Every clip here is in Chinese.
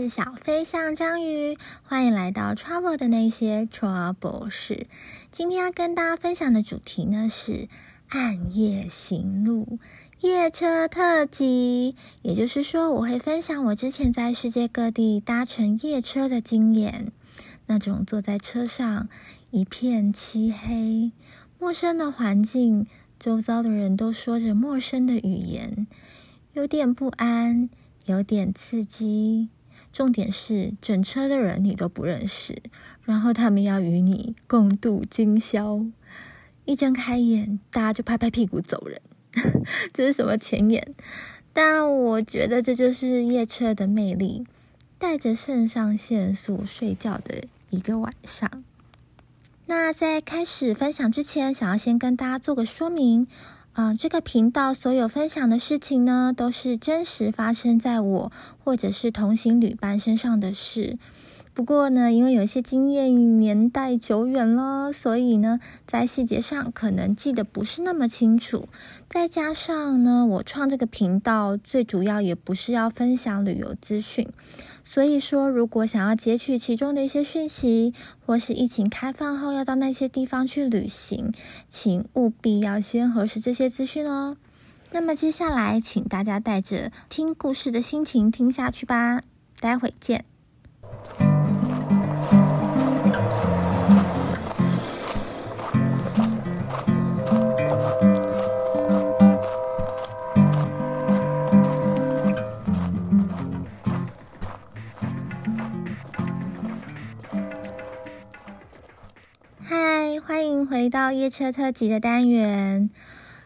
是小飞象章鱼，欢迎来到 Trouble 的那些 Trouble 事。今天要跟大家分享的主题呢是暗夜行路夜车特辑，也就是说，我会分享我之前在世界各地搭乘夜车的经验。那种坐在车上一片漆黑、陌生的环境，周遭的人都说着陌生的语言，有点不安。有点刺激，重点是整车的人你都不认识，然后他们要与你共度今宵。一睁开眼，大家就拍拍屁股走人，这是什么前言？但我觉得这就是夜车的魅力，带着肾上腺素睡觉的一个晚上。那在开始分享之前，想要先跟大家做个说明。啊，这个频道所有分享的事情呢，都是真实发生在我或者是同行旅伴身上的事。不过呢，因为有些经验年代久远了，所以呢，在细节上可能记得不是那么清楚。再加上呢，我创这个频道最主要也不是要分享旅游资讯。所以说，如果想要截取其中的一些讯息，或是疫情开放后要到那些地方去旅行，请务必要先核实这些资讯哦。那么接下来，请大家带着听故事的心情听下去吧。待会见。夜车特辑的单元，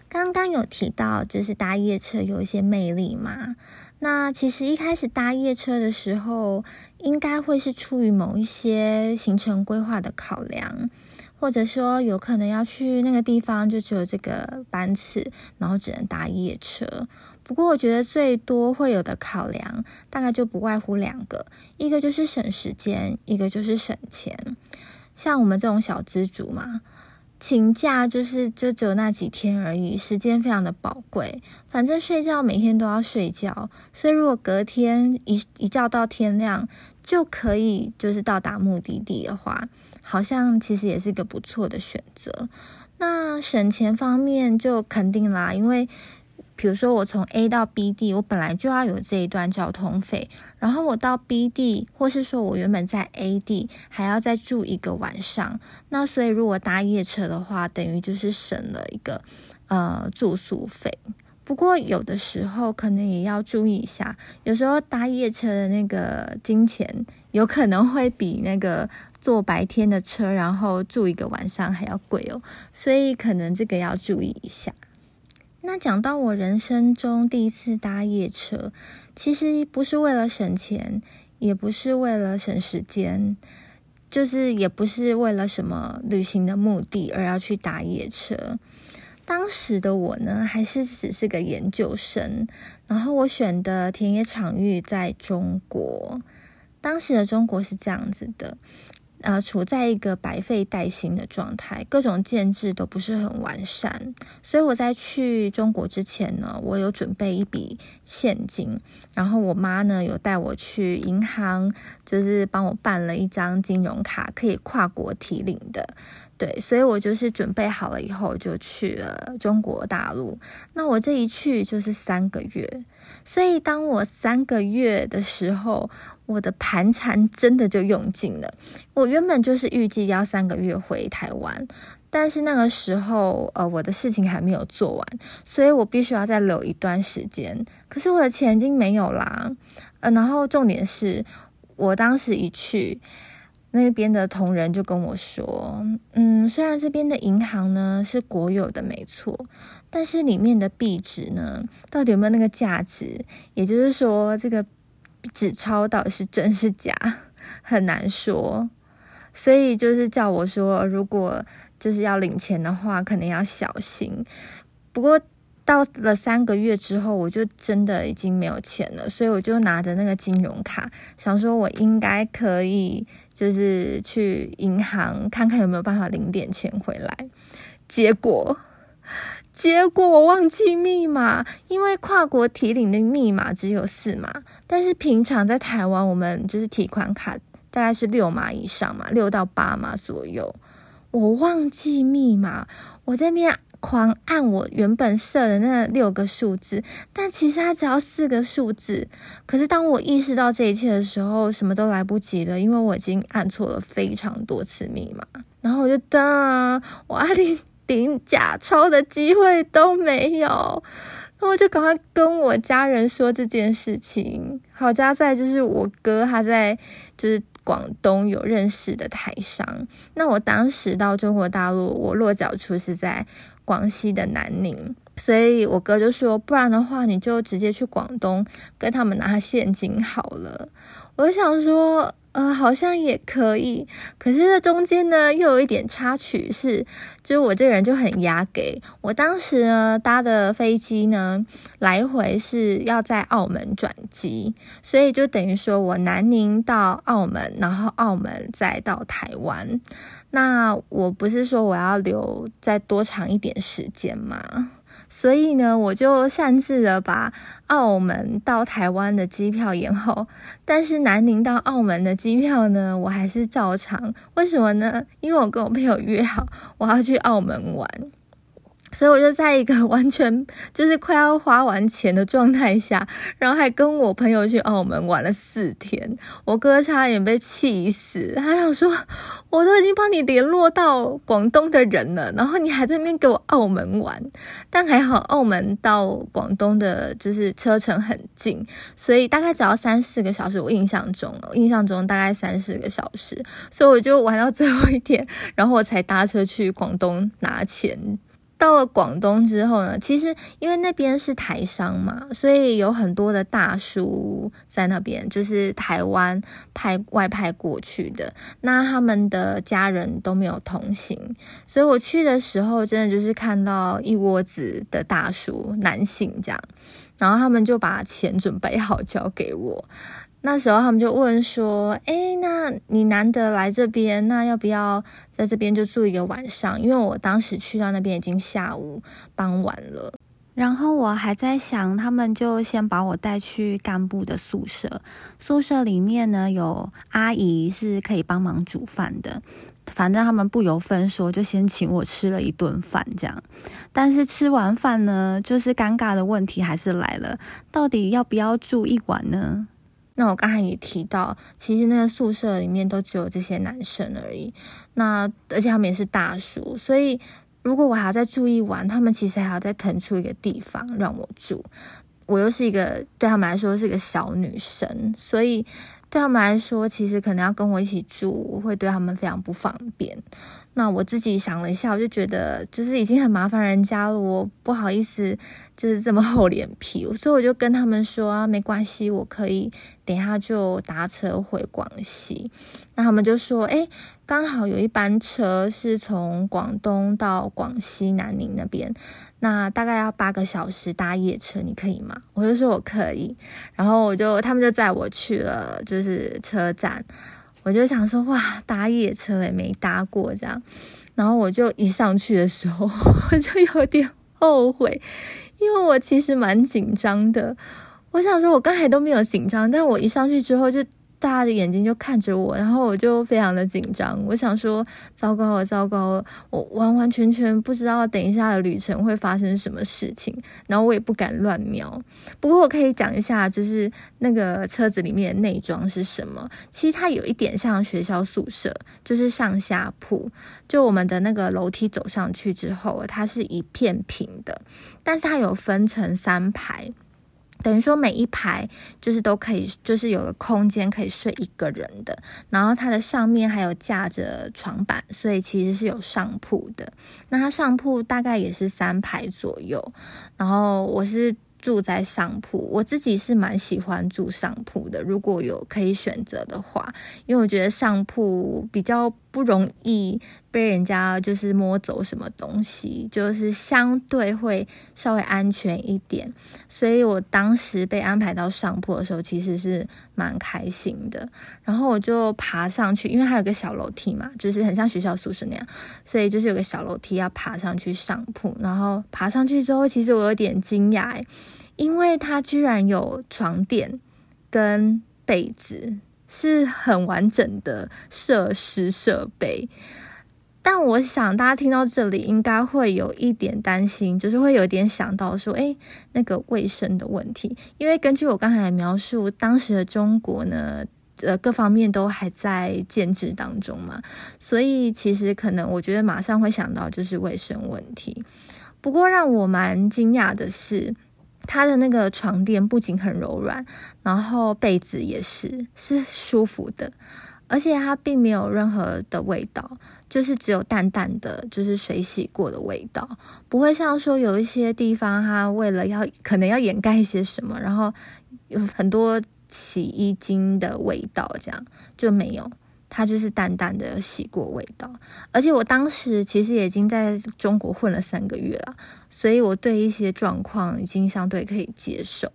刚刚有提到，就是搭夜车有一些魅力嘛。那其实一开始搭夜车的时候，应该会是出于某一些行程规划的考量，或者说有可能要去那个地方就只有这个班次，然后只能搭夜车。不过我觉得最多会有的考量，大概就不外乎两个，一个就是省时间，一个就是省钱。像我们这种小资族嘛。请假就是就只有那几天而已，时间非常的宝贵。反正睡觉每天都要睡觉，所以如果隔天一一觉到天亮就可以就是到达目的地的话，好像其实也是一个不错的选择。那省钱方面就肯定啦，因为。比如说，我从 A 到 B 地，我本来就要有这一段交通费，然后我到 B 地，或是说我原本在 A 地还要再住一个晚上，那所以如果搭夜车的话，等于就是省了一个呃住宿费。不过有的时候可能也要注意一下，有时候搭夜车的那个金钱有可能会比那个坐白天的车，然后住一个晚上还要贵哦，所以可能这个要注意一下。那讲到我人生中第一次搭夜车，其实不是为了省钱，也不是为了省时间，就是也不是为了什么旅行的目的而要去搭夜车。当时的我呢，还是只是个研究生，然后我选的田野场域在中国，当时的中国是这样子的。呃，处在一个百废待兴的状态，各种建制都不是很完善，所以我在去中国之前呢，我有准备一笔现金，然后我妈呢有带我去银行，就是帮我办了一张金融卡，可以跨国提领的。对，所以我就是准备好了以后就去了中国大陆。那我这一去就是三个月，所以当我三个月的时候，我的盘缠真的就用尽了。我原本就是预计要三个月回台湾，但是那个时候呃我的事情还没有做完，所以我必须要再留一段时间。可是我的钱已经没有啦，呃，然后重点是我当时一去。那边的同仁就跟我说：“嗯，虽然这边的银行呢是国有的，没错，但是里面的币值呢，到底有没有那个价值？也就是说，这个纸钞到底是真是假，很难说。所以就是叫我说，如果就是要领钱的话，可能要小心。不过到了三个月之后，我就真的已经没有钱了，所以我就拿着那个金融卡，想说我应该可以。”就是去银行看看有没有办法领点钱回来，结果结果我忘记密码，因为跨国提领的密码只有四码，但是平常在台湾，我们就是提款卡大概是六码以上嘛，六到八码左右。我忘记密码，我这边狂按我原本设的那六个数字，但其实它只要四个数字。可是当我意识到这一切的时候，什么都来不及了，因为我已经按错了非常多次密码。然后我就当我阿连顶假钞的机会都没有，那我就赶快跟我家人说这件事情。好家在就是我哥他在就是。广东有认识的台商，那我当时到中国大陆，我落脚处是在广西的南宁，所以我哥就说，不然的话，你就直接去广东跟他们拿现金好了。我想说。呃，好像也可以，可是这中间呢，又有一点插曲，是，就我这人就很压给。我当时呢搭的飞机呢，来回是要在澳门转机，所以就等于说我南宁到澳门，然后澳门再到台湾。那我不是说我要留再多长一点时间吗？所以呢，我就擅自的把澳门到台湾的机票延后，但是南宁到澳门的机票呢，我还是照常。为什么呢？因为我跟我朋友约好，我要去澳门玩。所以我就在一个完全就是快要花完钱的状态下，然后还跟我朋友去澳门玩了四天。我哥差点被气死，他想说：“我都已经帮你联络到广东的人了，然后你还在那边给我澳门玩。”但还好，澳门到广东的就是车程很近，所以大概只要三四个小时。我印象中，我印象中大概三四个小时，所以我就玩到最后一天，然后我才搭车去广东拿钱。到了广东之后呢，其实因为那边是台商嘛，所以有很多的大叔在那边，就是台湾派外派过去的，那他们的家人都没有同行，所以我去的时候，真的就是看到一窝子的大叔，男性这样，然后他们就把钱准备好交给我。那时候他们就问说：“哎，那你难得来这边，那要不要在这边就住一个晚上？因为我当时去到那边已经下午傍晚了，然后我还在想，他们就先把我带去干部的宿舍，宿舍里面呢有阿姨是可以帮忙煮饭的，反正他们不由分说就先请我吃了一顿饭，这样。但是吃完饭呢，就是尴尬的问题还是来了，到底要不要住一晚呢？”那我刚才也提到，其实那个宿舍里面都只有这些男生而已。那而且他们也是大叔，所以如果我还要再住一晚，他们其实还要再腾出一个地方让我住。我又是一个对他们来说是一个小女生，所以对他们来说，其实可能要跟我一起住，会对他们非常不方便。那我自己想了一下，我就觉得就是已经很麻烦人家了，我不好意思就是这么厚脸皮，所以我就跟他们说啊，没关系，我可以等一下就搭车回广西。那他们就说，哎，刚好有一班车是从广东到广西南宁那边，那大概要八个小时搭夜车，你可以吗？我就说我可以，然后我就他们就载我去了，就是车站。我就想说，哇，搭夜车也没搭过这样，然后我就一上去的时候，我就有点后悔，因为我其实蛮紧张的。我想说，我刚才都没有紧张，但我一上去之后就。大家的眼睛就看着我，然后我就非常的紧张。我想说，糟糕了，糟糕了，我完完全全不知道等一下的旅程会发生什么事情，然后我也不敢乱瞄。不过我可以讲一下，就是那个车子里面的内装是什么。其实它有一点像学校宿舍，就是上下铺。就我们的那个楼梯走上去之后，它是一片平的，但是它有分成三排。等于说每一排就是都可以，就是有个空间可以睡一个人的，然后它的上面还有架着床板，所以其实是有上铺的。那它上铺大概也是三排左右，然后我是住在上铺，我自己是蛮喜欢住上铺的，如果有可以选择的话，因为我觉得上铺比较不容易被人家就是摸走什么东西，就是相对会稍微安全一点。所以我当时被安排到上铺的时候，其实是蛮开心的。然后我就爬上去，因为还有个小楼梯嘛，就是很像学校宿舍那样，所以就是有个小楼梯要爬上去上铺。然后爬上去之后，其实我有点惊讶，因为它居然有床垫跟被子。是很完整的设施设备，但我想大家听到这里应该会有一点担心，就是会有点想到说，哎，那个卫生的问题。因为根据我刚才的描述，当时的中国呢，呃，各方面都还在建制当中嘛，所以其实可能我觉得马上会想到就是卫生问题。不过让我蛮惊讶的是。它的那个床垫不仅很柔软，然后被子也是是舒服的，而且它并没有任何的味道，就是只有淡淡的就是水洗过的味道，不会像说有一些地方它为了要可能要掩盖一些什么，然后有很多洗衣精的味道，这样就没有。它就是淡淡的洗过味道，而且我当时其实已经在中国混了三个月了，所以我对一些状况已经相对可以接受。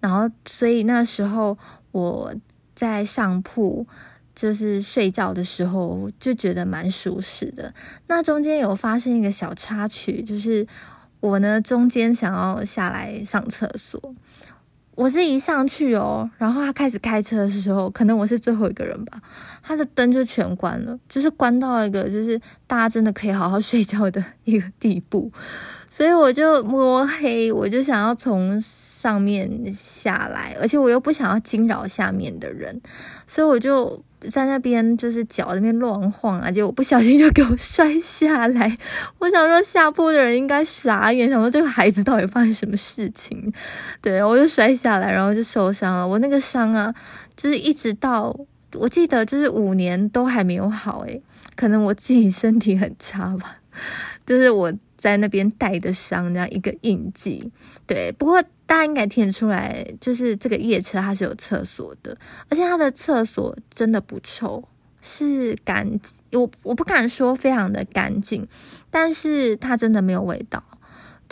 然后，所以那时候我在上铺就是睡觉的时候就觉得蛮舒适的。那中间有发生一个小插曲，就是我呢中间想要下来上厕所。我是一上去哦，然后他开始开车的时候，可能我是最后一个人吧，他的灯就全关了，就是关到一个就是大家真的可以好好睡觉的一个地步，所以我就摸黑，我就想要从上面下来，而且我又不想要惊扰下面的人，所以我就。在那边就是脚那边乱晃啊，结果不小心就给我摔下来。我想说下铺的人应该傻眼，想说这个孩子到底发生什么事情？对，我就摔下来，然后就受伤了。我那个伤啊，就是一直到我记得就是五年都还没有好诶，可能我自己身体很差吧，就是我。在那边带的伤，这样一个印记。对，不过大家应该听得出来，就是这个夜车它是有厕所的，而且它的厕所真的不臭，是干净。我我不敢说非常的干净，但是它真的没有味道。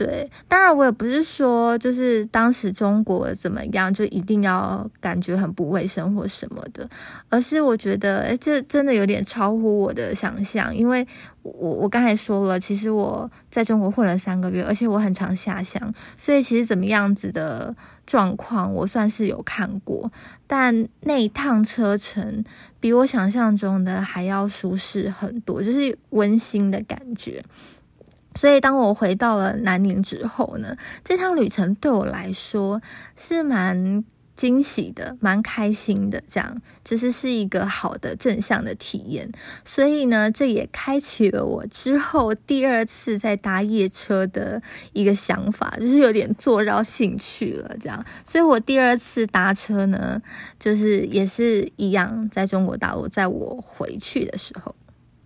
对，当然我也不是说就是当时中国怎么样就一定要感觉很不卫生或什么的，而是我觉得诶，这真的有点超乎我的想象，因为我我刚才说了，其实我在中国混了三个月，而且我很常下乡，所以其实怎么样子的状况我算是有看过，但那一趟车程比我想象中的还要舒适很多，就是温馨的感觉。所以，当我回到了南宁之后呢，这趟旅程对我来说是蛮惊喜的，蛮开心的。这样，就是是一个好的正向的体验。所以呢，这也开启了我之后第二次在搭夜车的一个想法，就是有点坐绕兴趣了。这样，所以我第二次搭车呢，就是也是一样，在中国大陆，在我回去的时候，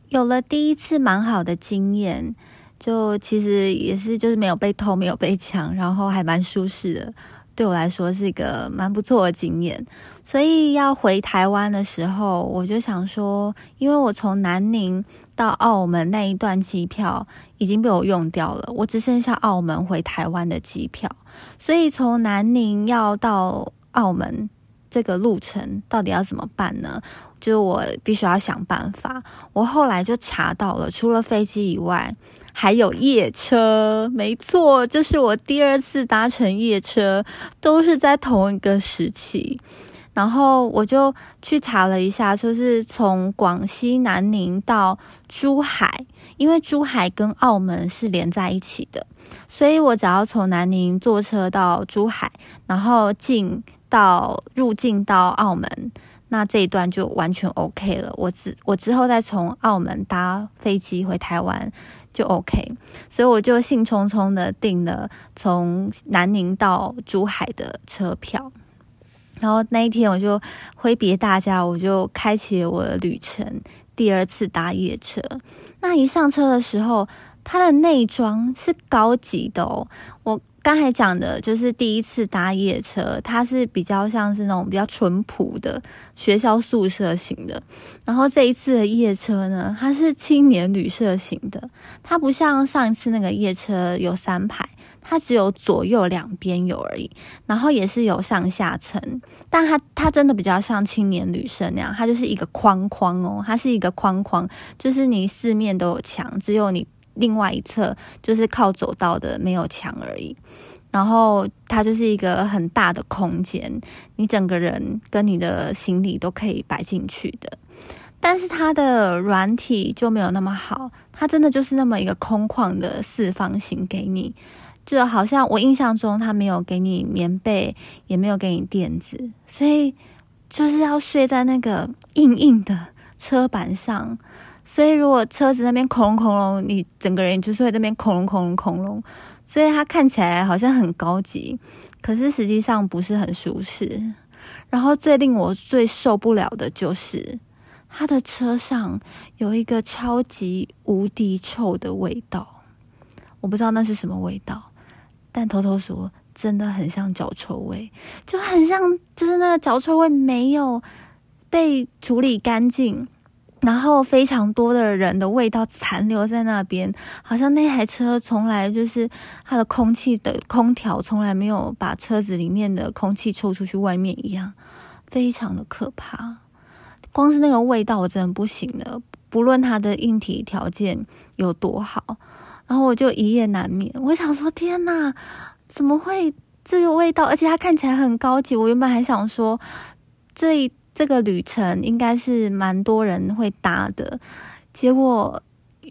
有了第一次蛮好的经验。就其实也是，就是没有被偷，没有被抢，然后还蛮舒适的，对我来说是一个蛮不错的经验。所以要回台湾的时候，我就想说，因为我从南宁到澳门那一段机票已经被我用掉了，我只剩下澳门回台湾的机票，所以从南宁要到澳门这个路程到底要怎么办呢？就我必须要想办法。我后来就查到了，除了飞机以外。还有夜车，没错，这是我第二次搭乘夜车，都是在同一个时期。然后我就去查了一下，就是从广西南宁到珠海，因为珠海跟澳门是连在一起的，所以我只要从南宁坐车到珠海，然后进到入境到澳门，那这一段就完全 OK 了。我之我之后再从澳门搭飞机回台湾。就 OK，所以我就兴冲冲的订了从南宁到珠海的车票，然后那一天我就挥别大家，我就开启我的旅程，第二次搭夜车。那一上车的时候，它的内装是高级的哦，我刚才讲的就是第一次搭夜车，它是比较像是那种比较淳朴的学校宿舍型的。然后这一次的夜车呢，它是青年旅社型的，它不像上一次那个夜车有三排，它只有左右两边有而已。然后也是有上下层，但它它真的比较像青年旅社那样，它就是一个框框哦，它是一个框框，就是你四面都有墙，只有你。另外一侧就是靠走道的，没有墙而已。然后它就是一个很大的空间，你整个人跟你的行李都可以摆进去的。但是它的软体就没有那么好，它真的就是那么一个空旷的四方形给你，就好像我印象中它没有给你棉被，也没有给你垫子，所以就是要睡在那个硬硬的车板上。所以，如果车子那边恐龙恐龙，你整个人就是会那边恐龙恐龙恐龙，所以它看起来好像很高级，可是实际上不是很舒适。然后最令我最受不了的就是，它的车上有一个超级无敌臭的味道，我不知道那是什么味道，但偷偷说，真的很像脚臭味，就很像，就是那个脚臭味没有被处理干净。然后非常多的人的味道残留在那边，好像那台车从来就是它的空气的空调从来没有把车子里面的空气抽出去外面一样，非常的可怕。光是那个味道我真的不行了，不论它的硬体条件有多好，然后我就一夜难眠。我想说，天哪，怎么会这个味道？而且它看起来很高级。我原本还想说，这。这个旅程应该是蛮多人会搭的，结果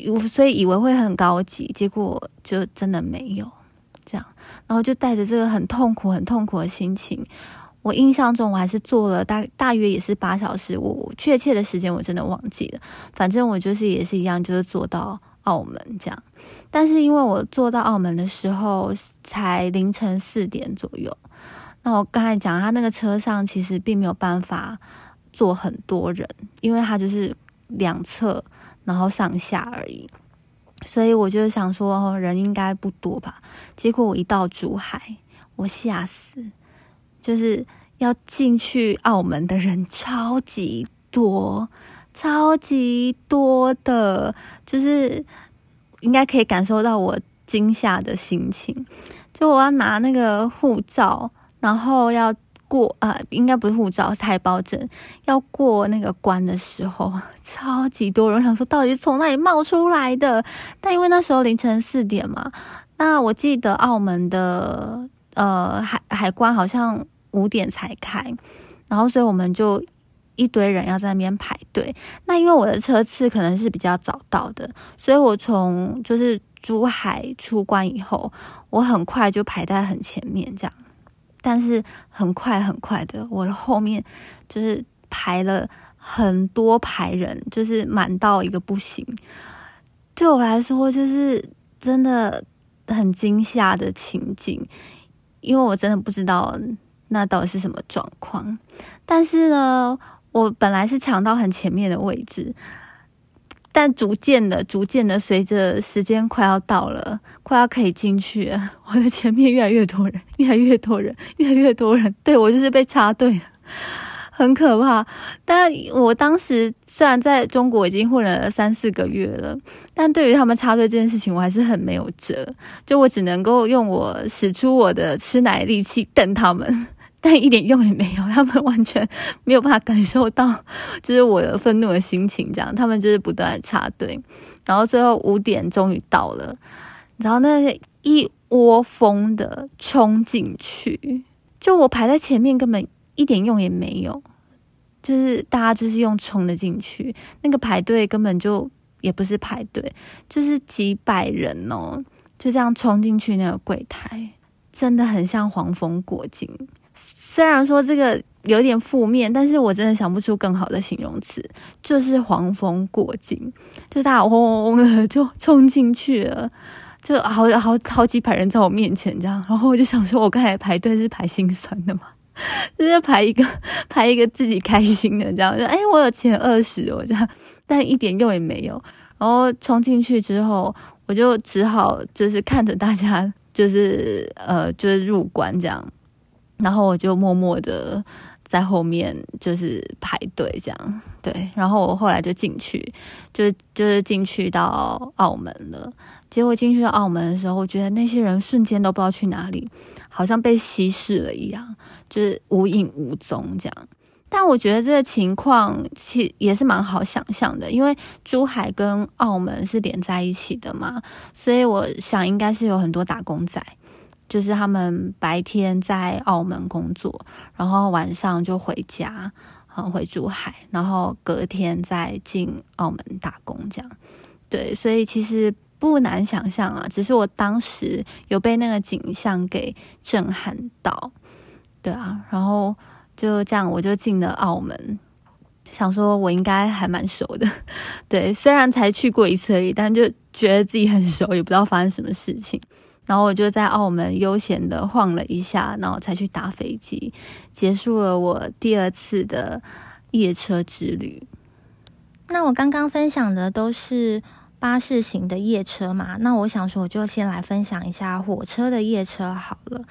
我所以以为会很高级，结果就真的没有这样，然后就带着这个很痛苦、很痛苦的心情。我印象中我还是坐了大大约也是八小时，我确切的时间我真的忘记了。反正我就是也是一样，就是坐到澳门这样。但是因为我坐到澳门的时候才凌晨四点左右。那我刚才讲，他那个车上其实并没有办法坐很多人，因为他就是两侧然后上下而已，所以我就想说人应该不多吧。结果我一到珠海，我吓死，就是要进去澳门的人超级多，超级多的，就是应该可以感受到我惊吓的心情。就我要拿那个护照。然后要过啊，应该不是护照，是台胞证。要过那个关的时候，超级多人，想说到底是从哪里冒出来的？但因为那时候凌晨四点嘛，那我记得澳门的呃海海关好像五点才开，然后所以我们就一堆人要在那边排队。那因为我的车次可能是比较早到的，所以我从就是珠海出关以后，我很快就排在很前面这样。但是很快很快的，我的后面就是排了很多排人，就是满到一个不行。对我来说，就是真的很惊吓的情景，因为我真的不知道那到底是什么状况。但是呢，我本来是抢到很前面的位置。但逐渐的、逐渐的，随着时间快要到了，快要可以进去，我的前面越来越多人，越来越多人，越来越多人，对我就是被插队，很可怕。但我当时虽然在中国已经混了三四个月了，但对于他们插队这件事情，我还是很没有辙，就我只能够用我使出我的吃奶力气瞪他们。但一点用也没有，他们完全没有办法感受到，就是我的愤怒的心情。这样，他们就是不断的插队，然后最后五点终于到了，然后那一窝蜂的冲进去，就我排在前面根本一点用也没有，就是大家就是用冲的进去，那个排队根本就也不是排队，就是几百人哦，就这样冲进去那个柜台，真的很像黄蜂过境。虽然说这个有点负面，但是我真的想不出更好的形容词，就是黄蜂过境，就大家嗡嗡嗡的就冲进去了，就好好好几百人在我面前这样，然后我就想说，我刚才排队是排心酸的嘛，就是排一个排一个自己开心的这样，就哎，我有前二十我这样，但一点用也没有，然后冲进去之后，我就只好就是看着大家。就是呃，就是入关这样，然后我就默默的在后面就是排队这样，对，然后我后来就进去，就就是进去到澳门了。结果进去到澳门的时候，我觉得那些人瞬间都不知道去哪里，好像被稀释了一样，就是无影无踪这样。但我觉得这个情况其也是蛮好想象的，因为珠海跟澳门是连在一起的嘛，所以我想应该是有很多打工仔，就是他们白天在澳门工作，然后晚上就回家，嗯，回珠海，然后隔天再进澳门打工这样。对，所以其实不难想象啊，只是我当时有被那个景象给震撼到，对啊，然后。就这样，我就进了澳门，想说我应该还蛮熟的，对，虽然才去过一次而已，但就觉得自己很熟，也不知道发生什么事情。然后我就在澳门悠闲的晃了一下，然后才去搭飞机，结束了我第二次的夜车之旅。那我刚刚分享的都是巴士型的夜车嘛，那我想说，我就先来分享一下火车的夜车好了。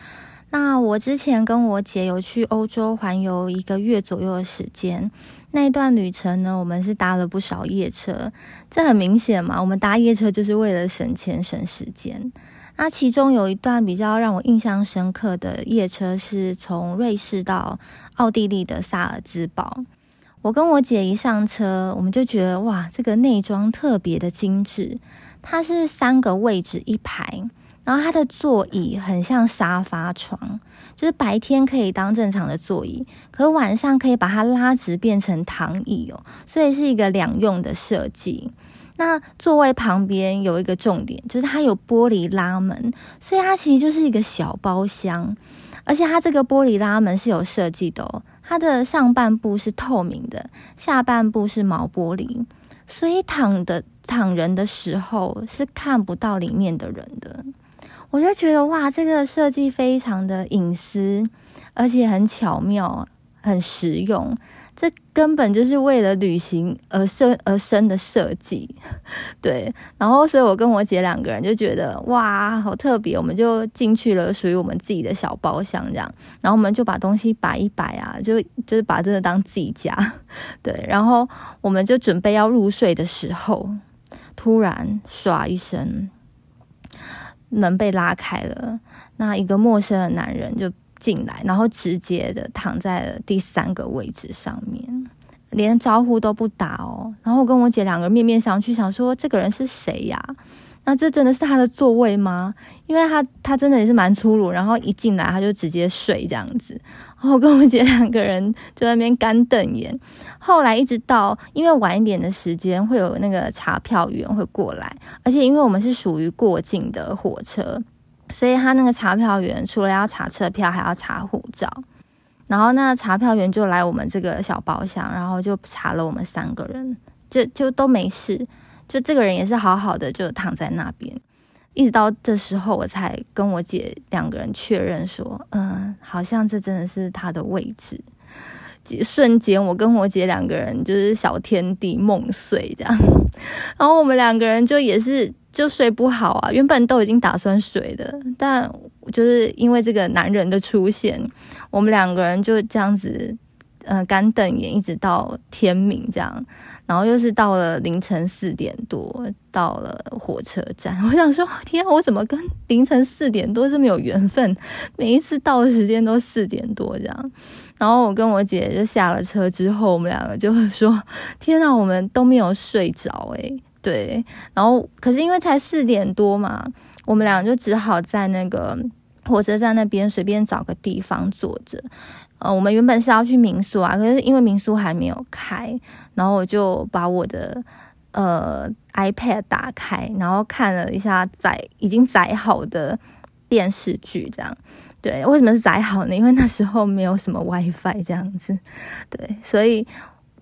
那我之前跟我姐有去欧洲环游一个月左右的时间，那一段旅程呢，我们是搭了不少夜车。这很明显嘛，我们搭夜车就是为了省钱省时间。那其中有一段比较让我印象深刻的夜车，是从瑞士到奥地利的萨尔兹堡。我跟我姐一上车，我们就觉得哇，这个内装特别的精致，它是三个位置一排。然后它的座椅很像沙发床，就是白天可以当正常的座椅，可晚上可以把它拉直变成躺椅哦，所以是一个两用的设计。那座位旁边有一个重点，就是它有玻璃拉门，所以它其实就是一个小包厢。而且它这个玻璃拉门是有设计的哦，它的上半部是透明的，下半部是毛玻璃，所以躺的躺人的时候是看不到里面的人的。我就觉得哇，这个设计非常的隐私，而且很巧妙、很实用。这根本就是为了旅行而生而生的设计，对。然后，所以我跟我姐两个人就觉得哇，好特别。我们就进去了属于我们自己的小包厢，这样。然后我们就把东西摆一摆啊，就就是把这个当自己家，对。然后我们就准备要入睡的时候，突然唰一声。门被拉开了，那一个陌生的男人就进来，然后直接的躺在了第三个位置上面，连招呼都不打哦。然后我跟我姐两个面面相觑，想说这个人是谁呀？那这真的是他的座位吗？因为他他真的也是蛮粗鲁，然后一进来他就直接睡这样子。然后我跟我姐两个人就在那边干瞪眼。后来一直到因为晚一点的时间会有那个查票员会过来，而且因为我们是属于过境的火车，所以他那个查票员除了要查车票，还要查护照。然后那查票员就来我们这个小包厢，然后就查了我们三个人，就就都没事。就这个人也是好好的，就躺在那边，一直到这时候我才跟我姐两个人确认说，嗯，好像这真的是他的位置。瞬间，我跟我姐两个人就是小天地梦碎这样，然后我们两个人就也是就睡不好啊，原本都已经打算睡的，但就是因为这个男人的出现，我们两个人就这样子，呃，干瞪眼，一直到天明这样。然后又是到了凌晨四点多，到了火车站。我想说，天啊，我怎么跟凌晨四点多这么有缘分？每一次到的时间都四点多这样。然后我跟我姐就下了车之后，我们两个就会说：“天啊，我们都没有睡着诶。对。然后可是因为才四点多嘛，我们两个就只好在那个火车站那边随便找个地方坐着。呃，我们原本是要去民宿啊，可是因为民宿还没有开，然后我就把我的呃 iPad 打开，然后看了一下载已经载好的电视剧，这样对。为什么是载好呢？因为那时候没有什么 WiFi 这样子，对，所以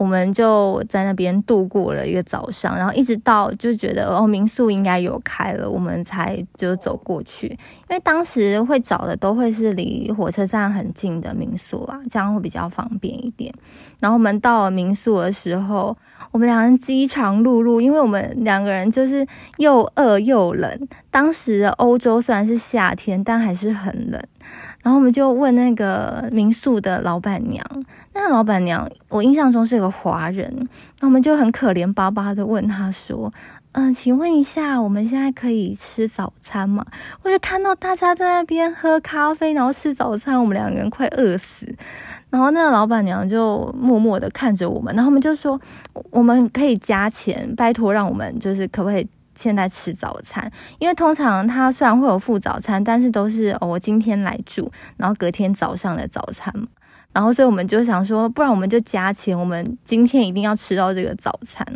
我们就在那边度过了一个早上，然后一直到就觉得哦民宿应该有开了，我们才就走过去。因为当时会找的都会是离火车站很近的民宿啦，这样会比较方便一点。然后我们到了民宿的时候，我们两人饥肠辘辘，因为我们两个人就是又饿又冷。当时欧洲虽然是夏天，但还是很冷。然后我们就问那个民宿的老板娘，那老板娘我印象中是个华人，那我们就很可怜巴巴的问她说：“嗯，请问一下，我们现在可以吃早餐吗？”我就看到大家在那边喝咖啡，然后吃早餐，我们两个人快饿死。然后那个老板娘就默默的看着我们，然后我们就说：“我们可以加钱，拜托让我们就是可不可以？”现在吃早餐，因为通常他虽然会有付早餐，但是都是我今天来住，然后隔天早上的早餐嘛。然后所以我们就想说，不然我们就加钱，我们今天一定要吃到这个早餐。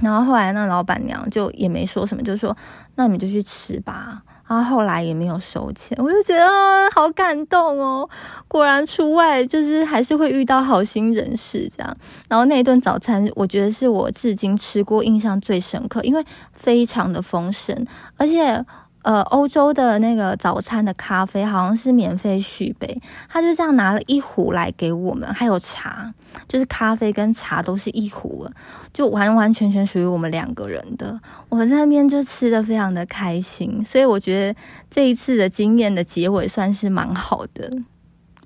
然后后来那老板娘就也没说什么，就说那你们就去吃吧。然后后来也没有收钱，我就觉得好感动哦。果然出外就是还是会遇到好心人士这样。然后那一顿早餐，我觉得是我至今吃过印象最深刻，因为非常的丰盛，而且。呃，欧洲的那个早餐的咖啡好像是免费续杯，他就这样拿了一壶来给我们，还有茶，就是咖啡跟茶都是一壶，就完完全全属于我们两个人的。我们在那边就吃的非常的开心，所以我觉得这一次的经验的结尾算是蛮好的。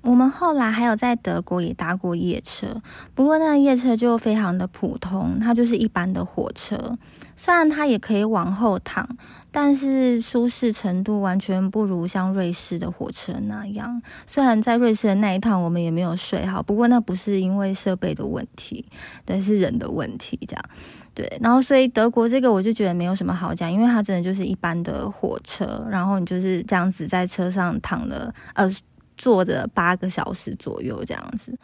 我们后来还有在德国也搭过夜车，不过那个夜车就非常的普通，它就是一般的火车，虽然它也可以往后躺。但是舒适程度完全不如像瑞士的火车那样。虽然在瑞士的那一趟我们也没有睡好，不过那不是因为设备的问题，但是人的问题。这样对，然后所以德国这个我就觉得没有什么好讲，因为它真的就是一般的火车，然后你就是这样子在车上躺了呃坐着八个小时左右这样子。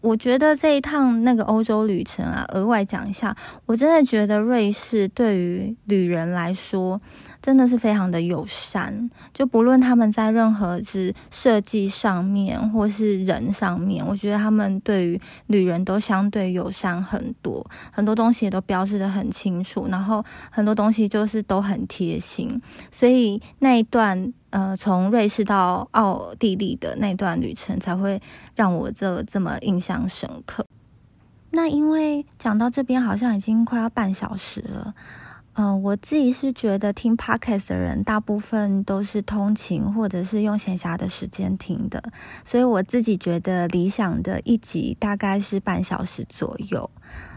我觉得这一趟那个欧洲旅程啊，额外讲一下，我真的觉得瑞士对于旅人来说。真的是非常的友善，就不论他们在任何是设计上面，或是人上面，我觉得他们对于旅人都相对友善很多，很多东西也都标示的很清楚，然后很多东西就是都很贴心，所以那一段呃从瑞士到奥地利的那段旅程才会让我这这么印象深刻。那因为讲到这边好像已经快要半小时了。嗯，我自己是觉得听 podcast 的人大部分都是通勤或者是用闲暇的时间听的，所以我自己觉得理想的一集大概是半小时左右。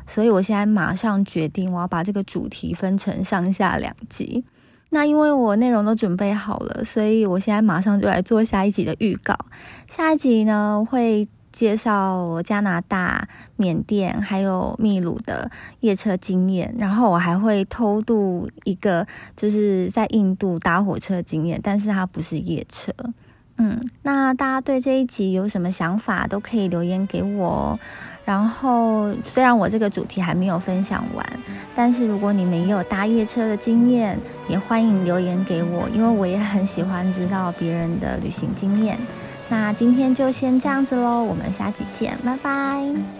所以我现在马上决定，我要把这个主题分成上下两集。那因为我内容都准备好了，所以我现在马上就来做下一集的预告。下一集呢会。介绍加拿大、缅甸还有秘鲁的夜车经验，然后我还会偷渡一个，就是在印度搭火车经验，但是它不是夜车。嗯，那大家对这一集有什么想法，都可以留言给我。然后虽然我这个主题还没有分享完，但是如果你们也有搭夜车的经验，也欢迎留言给我，因为我也很喜欢知道别人的旅行经验。那今天就先这样子喽，我们下期见，拜拜。